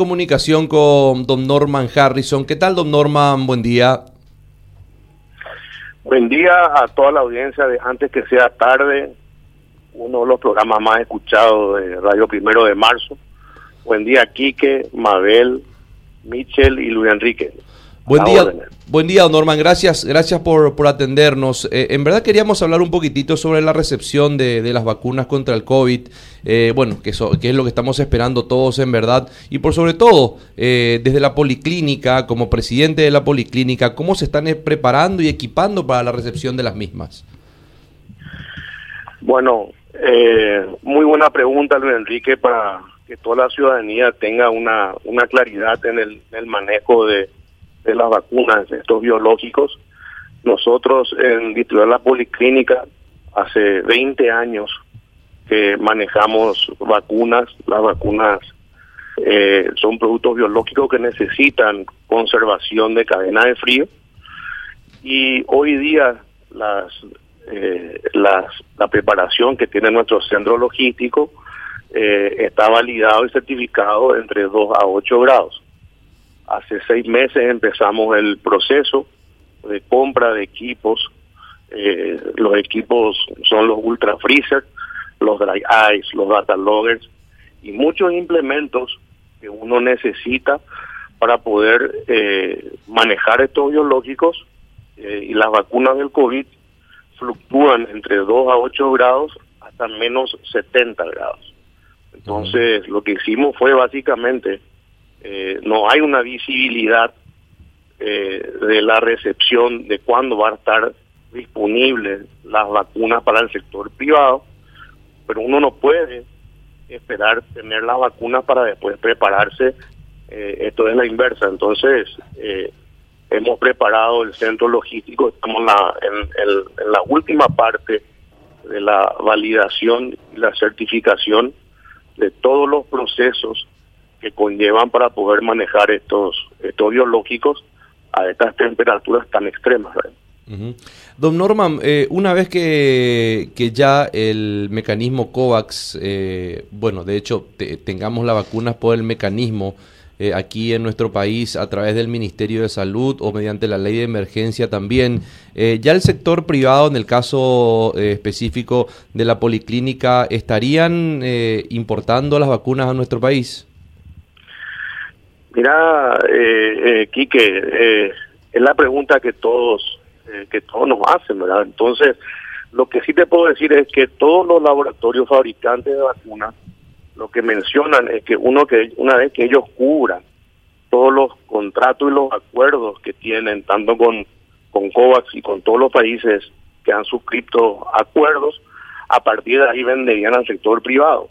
Comunicación con don Norman Harrison. ¿Qué tal, don Norman? Buen día. Buen día a toda la audiencia de Antes que sea tarde, uno de los programas más escuchados de Radio Primero de Marzo. Buen día, Quique, Mabel, Michel y Luis Enrique. Buen día, buen día, don Norman. Gracias, gracias por, por atendernos. Eh, en verdad queríamos hablar un poquitito sobre la recepción de, las vacunas contra el COVID. Eh, bueno, que, que, es lo que estamos esperando todos en verdad. Y por sobre todo, eh, desde la policlínica, como presidente de la policlínica, ¿cómo se están preparando y equipando para la recepción de las mismas? Bueno, muy buena pregunta, Luis Enrique, para que toda la ciudadanía tenga una, una claridad en el, en el manejo de de las vacunas, de estos biológicos. Nosotros en distribuir la policlínica hace 20 años que manejamos vacunas. Las vacunas eh, son productos biológicos que necesitan conservación de cadena de frío y hoy día las, eh, la preparación que tiene nuestro centro logístico eh, está validado y certificado entre 2 a 8 grados. Hace seis meses empezamos el proceso de compra de equipos. Eh, los equipos son los Ultra Freezer, los Dry Ice, los Data Loggers y muchos implementos que uno necesita para poder eh, manejar estos biológicos eh, y las vacunas del COVID fluctúan entre 2 a 8 grados hasta menos 70 grados. Entonces, lo que hicimos fue básicamente eh, no hay una visibilidad eh, de la recepción de cuándo va a estar disponible las vacunas para el sector privado, pero uno no puede esperar tener las vacunas para después prepararse. Eh, esto es la inversa. Entonces, hemos preparado el centro logístico, estamos la, en la última parte de la validación y la certificación de todos los procesos que conllevan para poder manejar estos, estos biológicos a estas temperaturas tan extremas. Don Norman, eh, una vez que, que, ya el mecanismo COVAX, eh, bueno, de hecho, tengamos las vacunas por el mecanismo eh, aquí en nuestro país a través del Ministerio de Salud o mediante la ley de emergencia también, ya el sector privado, en el caso específico de la policlínica, ¿estarían importando las vacunas a nuestro país? Mira, eh, eh, Quique, eh, es la pregunta que todos eh, que todos nos hacen, ¿verdad? Entonces, lo que sí te puedo decir es que todos los laboratorios fabricantes de vacunas lo que mencionan es que uno que una vez que ellos cubran todos los contratos y los acuerdos que tienen tanto con con COVAX y con todos los países que han suscrito acuerdos, a partir de ahí venderían al sector privado.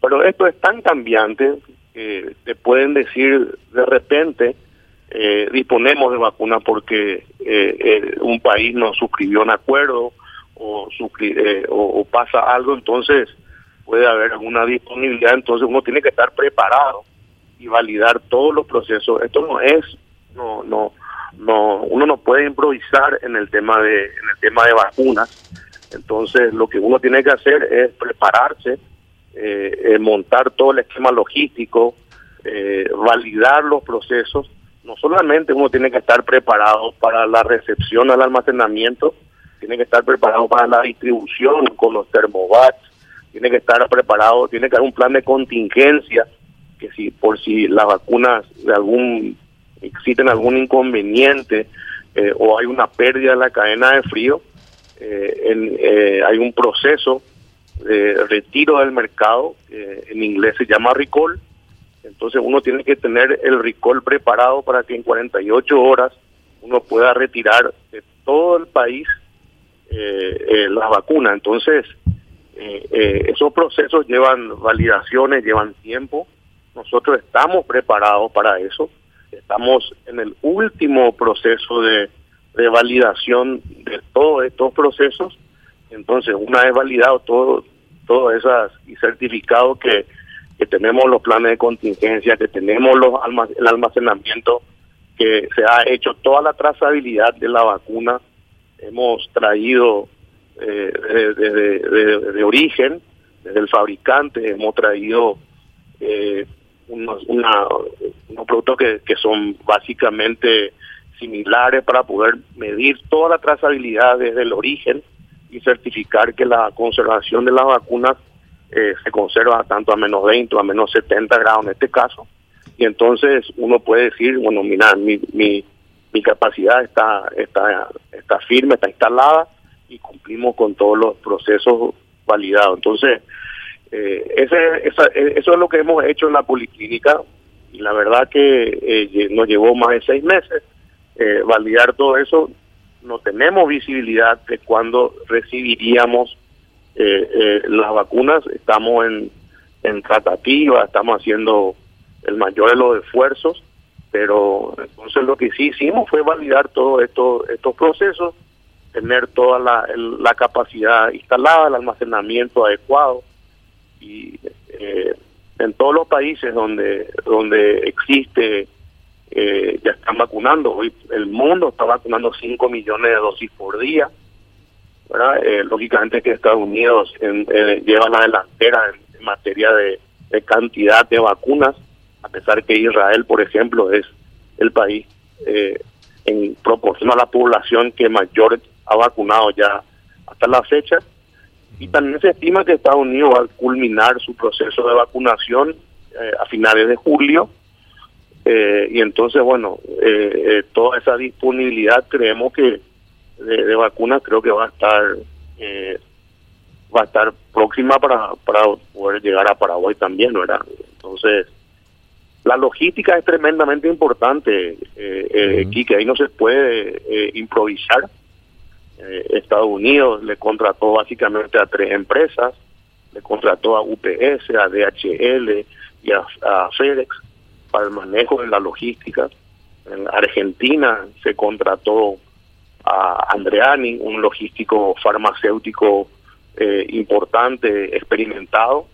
Pero esto es tan cambiante eh, te pueden decir de repente, eh, disponemos de vacunas porque eh, un país no suscribió un acuerdo o, o, pasa algo, entonces puede haber alguna disponibilidad, entonces uno tiene que estar preparado y validar todos los procesos. Esto no es, no, no, no, uno no puede improvisar en el tema de, en el tema de vacunas. Entonces, lo que uno tiene que hacer es prepararse, eh, eh, montar todo el esquema logístico, eh, validar los procesos. No solamente uno tiene que estar preparado para la recepción al almacenamiento, tiene que estar preparado para la distribución con los termovats, tiene que estar preparado, tiene que haber un plan de contingencia, que si por si las vacunas de algún existen algún inconveniente o hay una pérdida en la cadena de frío, hay un proceso de retiro del mercado, en inglés se llama recall. Entonces uno tiene que tener el recall preparado para que en 48 horas uno pueda retirar de todo el país eh, eh, las vacunas. Entonces eh, esos procesos llevan validaciones, llevan tiempo. Nosotros estamos preparados para eso. Estamos en el último proceso de, de validación de todos estos procesos entonces, una vez validado todo, todas esas y certificado que, que tenemos los planes de contingencia, que tenemos los el almacenamiento, que se ha hecho toda la trazabilidad de la vacuna, hemos traído eh, desde de, origen, desde el fabricante, hemos traído eh, unos, unos productos que, que son básicamente similares para poder medir toda la trazabilidad desde el origen y certificar que la conservación de las vacunas eh, se conserva tanto a menos 20 o a menos 70 grados en este caso. Y entonces uno puede decir, bueno, mira, mi, mi, mi capacidad está, está, está firme, está instalada y cumplimos con todos los procesos validados. Entonces, eh, esa, eso es lo que hemos hecho en la policlínica y la verdad que eh, nos llevó más de seis meses validar todo eso. No tenemos visibilidad de cuándo recibiríamos las vacunas. Estamos en, en tratativa, estamos haciendo el mayor de los esfuerzos, pero entonces lo que sí hicimos fue validar todos esto, estos procesos, tener toda la, la capacidad instalada, el almacenamiento adecuado y eh, en todos los países donde donde existe eh, ya están vacunando hoy el mundo está vacunando 5 millones de dosis por día eh, lógicamente que Estados Unidos lleva la delantera en, materia de, cantidad de vacunas a pesar que Israel por ejemplo es el país en proporción a la población que mayor ha vacunado ya hasta la fecha y también se estima que Estados Unidos va a culminar su proceso de vacunación eh, a finales de julio. Eh, y entonces, bueno, eh, toda esa disponibilidad creemos que de, vacunas creo que va a estar va a estar próxima para, para poder llegar a Paraguay también, ¿verdad? Entonces, la logística es tremendamente importante, eh, que ahí no se puede improvisar. Eh, Estados Unidos le contrató básicamente a tres empresas, le contrató a UPS, a DHL y a, FedEx para el manejo de la logística. En Argentina se contrató a Andreani, un logístico farmacéutico eh, importante, experimentado.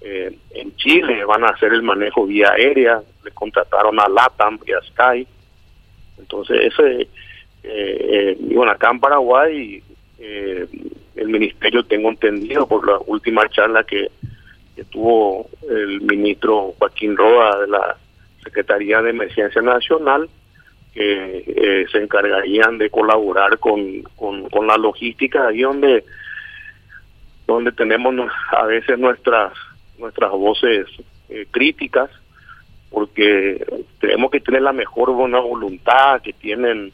Eh, en Chile van a hacer el manejo vía aérea, le contrataron a LATAM y a Sky. Entonces, ese eh, y bueno, acá en Paraguay, eh, el ministerio, tengo entendido por la última charla que, tuvo el ministro Joaquín Roa de la Secretaría de Emergencia Nacional, que eh, se encargarían de colaborar con, con, la logística, ahí donde, donde tenemos a veces nuestras, nuestras voces eh, críticas, porque tenemos que tener la mejor buena voluntad que tienen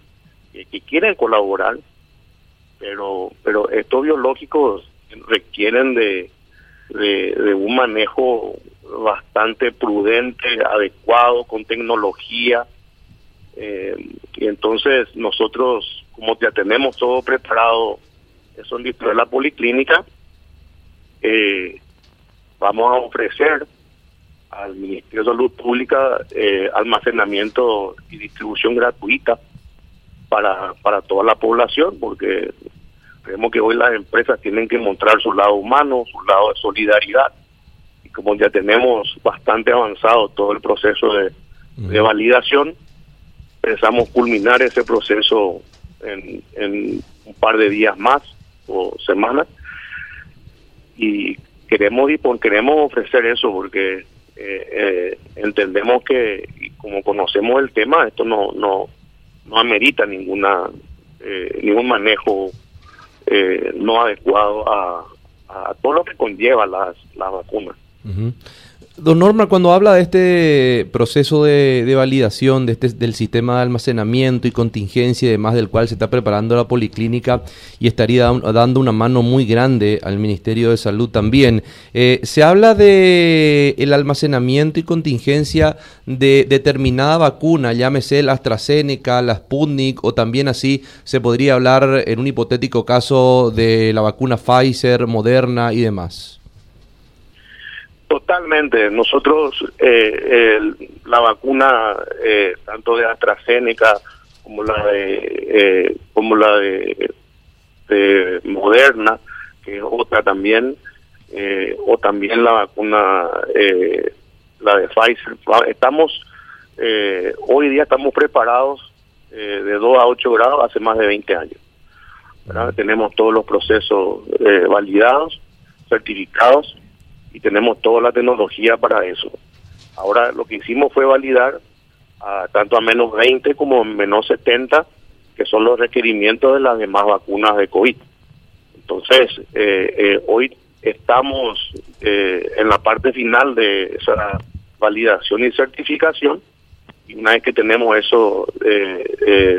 que, quieren colaborar, pero pero estos biológicos requieren de, de, un manejo bastante prudente, adecuado, con tecnología. Eh, y entonces nosotros, como ya tenemos todo preparado, eso en de la policlínica, eh, vamos a ofrecer al Ministerio de Salud Pública eh, almacenamiento y distribución gratuita para, para toda la población, porque creemos que hoy las empresas tienen que mostrar su lado humano, su lado de solidaridad. Y como ya tenemos bastante avanzado todo el proceso de, de validación, pensamos culminar ese proceso en, en un par de días más o semanas. Y queremos y queremos ofrecer eso porque eh, eh, entendemos que, como conocemos el tema, esto no, no, no amerita ninguna eh, ningún manejo eh, no adecuado a, todo lo que conlleva las, las vacunas. Don Norma, cuando habla de este proceso de, validación de este, del sistema de almacenamiento y contingencia y demás del cual se está preparando la policlínica y estaría dando una mano muy grande al Ministerio de Salud también, eh, se habla de el almacenamiento y contingencia de determinada vacuna, llámese la AstraZeneca, la Sputnik o también así se podría hablar en un hipotético caso de la vacuna Pfizer, Moderna y demás. Totalmente. Nosotros, eh, la vacuna, eh, tanto de AstraZeneca como la de, eh, como la de, Moderna, que es otra también, o también la vacuna, la de Pfizer. Estamos, hoy día estamos preparados de 2 a 8 grados hace más de 20 años. Tenemos todos los procesos validados, certificados y tenemos toda la tecnología para eso. Ahora lo que hicimos fue validar tanto a menos 20 como a menos 70, que son los requerimientos de las demás vacunas de COVID. Entonces, eh, eh, hoy estamos eh, en la parte final de esa validación y certificación y una vez que tenemos eso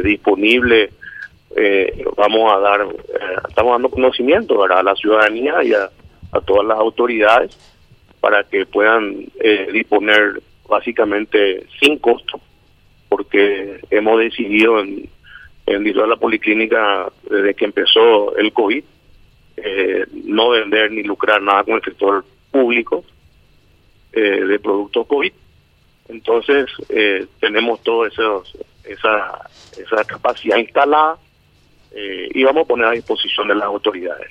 disponible, vamos a dar, estamos dando conocimiento a la ciudadanía y a, a todas las autoridades para que puedan disponer básicamente sin costo porque hemos decidido en, en la Policlínica desde que empezó el COVID eh, no vender ni lucrar nada con el sector público eh, de productos COVID. Entonces eh, tenemos toda esa, esa capacidad instalada y vamos a poner a disposición de las autoridades.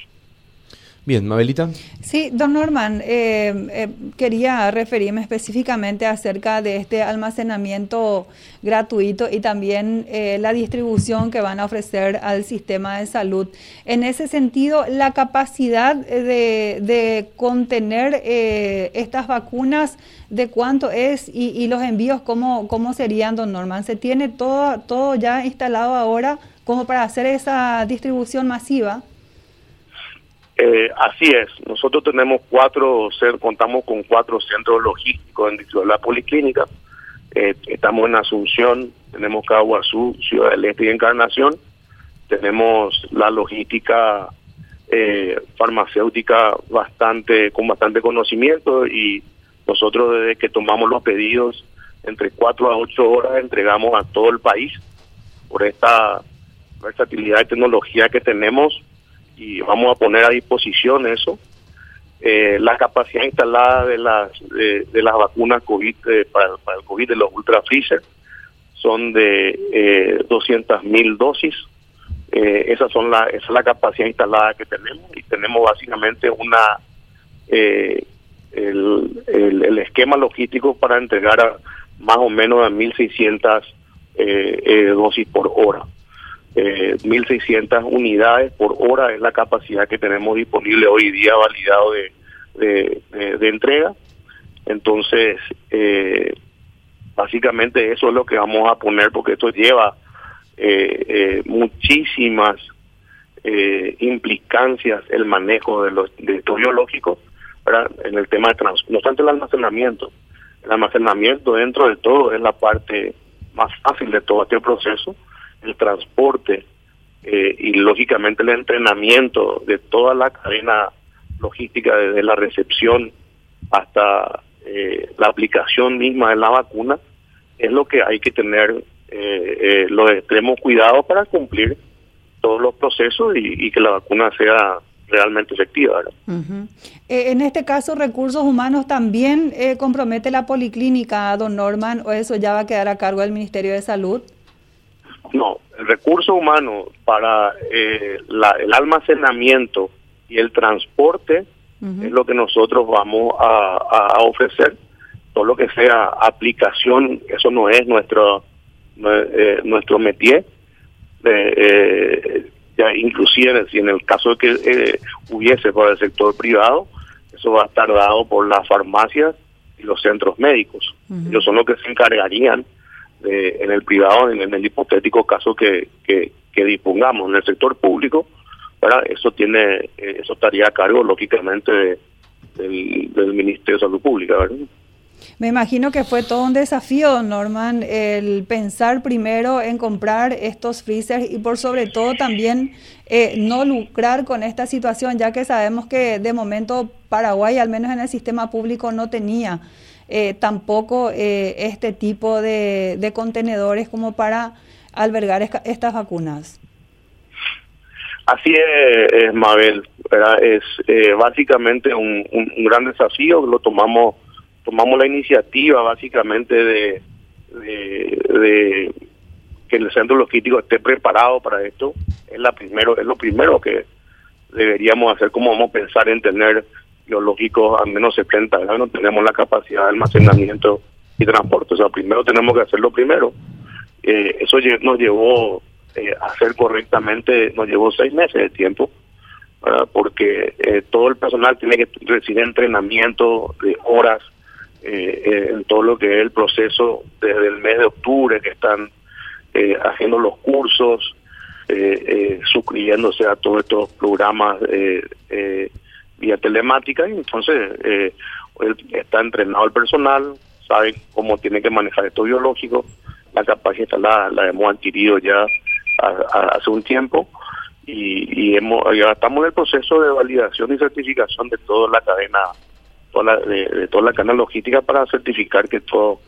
Bien, Mabelita. Sí, don Norman, eh, eh, quería referirme específicamente acerca de este almacenamiento gratuito y también eh, la distribución que van a ofrecer al sistema de salud. En ese sentido, la capacidad de, contener estas vacunas, ¿de cuánto es? Y, los envíos, ¿cómo, ¿cómo serían, don Norman? ¿Se tiene todo, todo ya instalado ahora como para hacer esa distribución masiva? Eh, así es, nosotros tenemos cuatro, contamos con cuatro centros logísticos en la policlínica. Eh, estamos en Asunción, tenemos Caguazú, Ciudad del Este y Encarnación. Tenemos la logística eh, farmacéutica bastante con bastante conocimiento y nosotros desde que tomamos los pedidos entre cuatro a ocho horas entregamos a todo el país por esta versatilidad de tecnología que tenemos y vamos a poner a disposición eso. Eh, la capacidad instalada de las de, las vacunas COVID eh, para, el COVID de los ultra freezer son de eh, 200 mil dosis. Eh, esas son la, esa es la capacidad instalada que tenemos y tenemos básicamente una el, el, esquema logístico para entregar a más o menos a 1.600 dosis por hora eh, 1.600 unidades por hora es la capacidad que tenemos disponible hoy día validado de, de, entrega. Entonces, eh, básicamente eso es lo que vamos a poner porque esto lleva eh, eh, muchísimas eh, implicancias el manejo de los de estos biológicos en el tema de trans no obstante el almacenamiento. El almacenamiento dentro de todo es la parte más fácil de todo este proceso el transporte eh, y lógicamente el entrenamiento de toda la cadena logística desde la recepción hasta eh, la aplicación misma de la vacuna es lo que hay que tener eh, los extremos cuidados para cumplir todos los procesos y, que la vacuna sea realmente efectiva. en este caso, recursos humanos también compromete la policlínica, don Norman, o eso ya va a quedar a cargo del Ministerio de Salud. No, el recurso humano para eh, el almacenamiento y el transporte es lo que nosotros vamos a, ofrecer. Todo lo que sea aplicación, eso no es nuestro eh, nuestro métier. Eh, ya inclusive si en el caso de que hubiese por el sector privado, eso va a estar dado por las farmacias y los centros médicos. Ellos son los que se encargarían en el privado, en, el hipotético caso que, que, dispongamos en el sector público, eso tiene eh, eso estaría a cargo, lógicamente, del, Ministerio de Salud Pública. Me imagino que fue todo un desafío, Norman, el pensar primero en comprar estos freezers y por sobre todo también eh, no lucrar con esta situación, ya que sabemos que de momento Paraguay, al menos en el sistema público, no tenía eh, tampoco eh, este tipo de, contenedores como para albergar estas vacunas. Así es, Mabel, es eh, básicamente un, gran desafío, lo tomamos tomamos la iniciativa básicamente de, que el centro logístico esté preparado para esto, es la primero es lo primero que deberíamos hacer, como vamos a pensar en tener biológicos a menos 70 grados, tenemos la capacidad de almacenamiento y transporte. O sea, primero tenemos que hacerlo primero. Eh, eso nos llevó eh, a hacer correctamente, nos llevó seis meses de tiempo, porque eh, todo el personal tiene que recibir entrenamiento de horas en todo lo que es el proceso desde el mes de octubre que están haciendo los cursos, suscribiéndose a todos estos programas vía telemática. Y entonces está entrenado el personal, saben cómo tiene que manejar esto biológico, la capacidad la, la hemos adquirido ya hace un tiempo. Y, hemos, ya estamos en el proceso de validación y certificación de toda la cadena toda de, toda la cadena logística para certificar que todo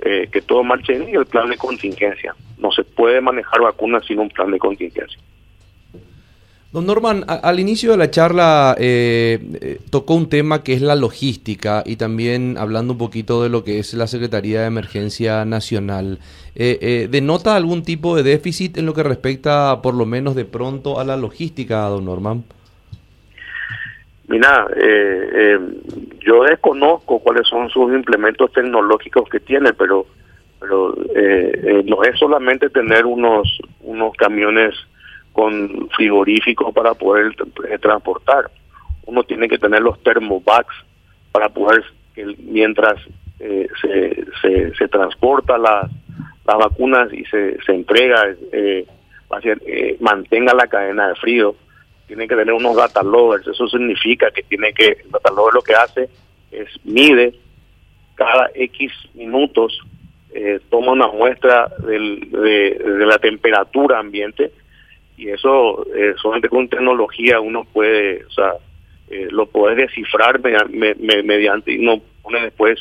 eh, que todo marche bien y el plan de contingencia no se puede manejar vacunas sin un plan de contingencia Don Norman, al inicio de la charla eh, eh, tocó un tema que es la logística y también hablando un poquito de lo que es la Secretaría de Emergencia Nacional. Eh, ¿Denota algún tipo de déficit en lo que respecta, por lo menos de pronto, a la logística, don Norman? Mira, yo desconozco cuáles son sus implementos tecnológicos que tiene, pero, pero no es solamente tener unos, unos camiones con frigoríficos para poder eh, transportar. Uno tiene que tener los thermobags para poder, mientras eh, se, se, se, transporta las las vacunas y se, se entrega, eh, eh, mantenga la cadena de frío. Tiene que tener unos data loaders. Eso significa que tiene que, el data loader lo que hace es mide cada X minutos, toma una muestra del, de, la temperatura ambiente y eso eh, solamente con tecnología uno puede, o sea, eh, lo puede descifrar mediante y uno pone después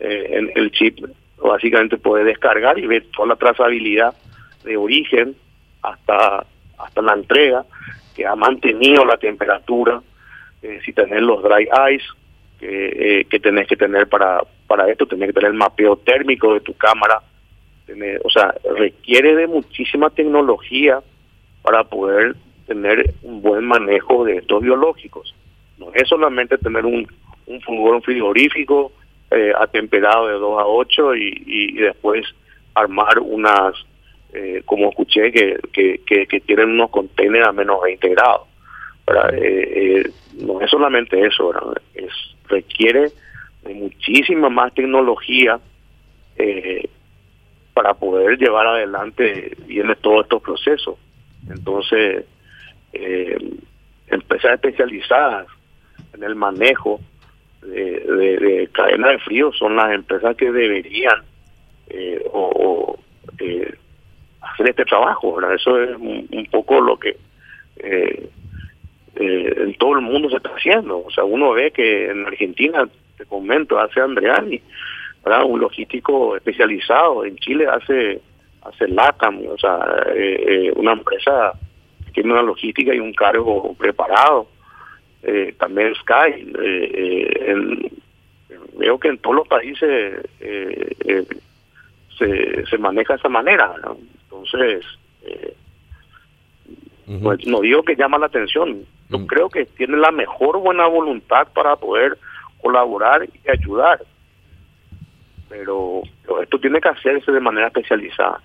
eh, en el chip, básicamente puede descargar y ver toda la trazabilidad de origen hasta hasta la entrega que ha mantenido la temperatura, eh, si tenés los dry ice que, que tenés que tener para para esto, tenés que tener el mapeo térmico de tu cámara, o sea, requiere de muchísima tecnología para poder tener un buen manejo de estos biológicos. No es solamente tener un, un frigorífico eh, atemperado de 2 a 8 y, y, después armar unas, eh, como escuché, que, que, que, tienen unos contenedores a menos 20 grados. Eh, no es solamente eso, es requiere de muchísima más tecnología para poder llevar adelante bien todos estos procesos. Entonces, eh, empresas especializadas en el manejo de, de, cadena de frío son las empresas que deberían eh, o, eh, hacer este trabajo. Eso es un, poco lo que eh, eh, en todo el mundo se está haciendo. O sea, uno ve que en Argentina, te comento, hace Andreani, ¿verdad? un logístico especializado. En Chile hace hace LATAM, o sea, eh, una empresa que tiene una logística y un cargo preparado. También Sky, veo que en todos los países se, se maneja de esa manera, Entonces, pues, no digo que llama la atención, yo mm. creo que tiene la mejor buena voluntad para poder colaborar y ayudar, pero esto tiene que hacerse de manera especializada.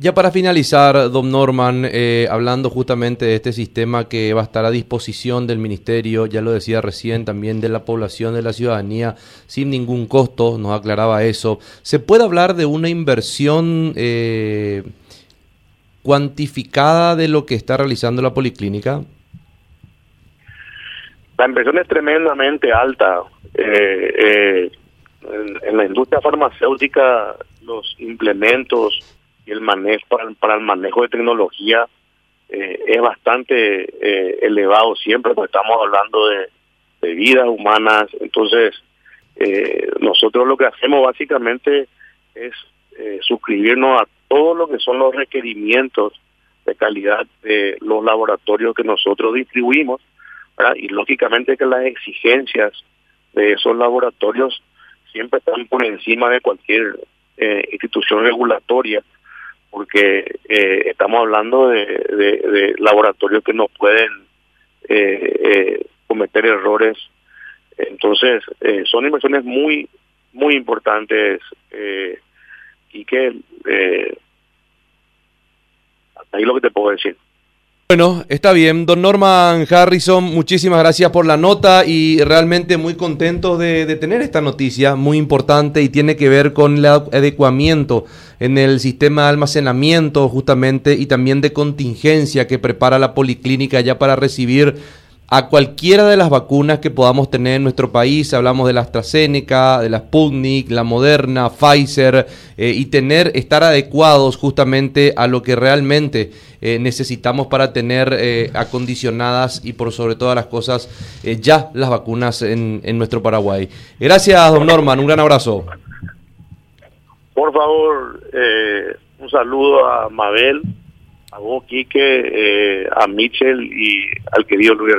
Ya para finalizar, don Norman, eh, hablando justamente de este sistema que va a estar a disposición del ministerio, ya lo decía recién, también de la población, de la ciudadanía, sin ningún costo, nos aclaraba eso. ¿Se puede hablar de una inversión eh, cuantificada de lo que está realizando la policlínica? La inversión es tremendamente alta. Eh, en la industria farmacéutica los implementos y el manejo para, el manejo de tecnología eh, es bastante eh, elevado siempre, porque estamos hablando de, vidas humanas. Entonces, eh, nosotros lo que hacemos básicamente es suscribirnos a todo lo que son los requerimientos de calidad de los laboratorios que nosotros distribuimos, y lógicamente que las exigencias de esos laboratorios siempre están por encima de cualquier institución regulatoria, porque eh, estamos hablando de, laboratorios que no pueden eh, cometer errores. Entonces, son inversiones muy, muy importantes y que ahí lo que te puedo decir. Bueno, está bien. Don Norman Harrison, muchísimas gracias por la nota y realmente muy contento de, de, tener esta noticia muy importante y tiene que ver con el adecuamiento en el sistema de almacenamiento justamente y también de contingencia que prepara la policlínica ya para recibir a cualquiera de las vacunas que podamos tener en nuestro país. Hablamos de la AstraZeneca, de la Sputnik, la Moderna, Pfizer, eh, y tener, estar adecuados justamente a lo que realmente eh, necesitamos para tener eh, acondicionadas y por sobre todas las cosas ya las vacunas en, en nuestro Paraguay. Gracias, don Norman. Un gran abrazo. Por favor, un saludo a Mabel, a vos, Quique, a Michel y al querido Luis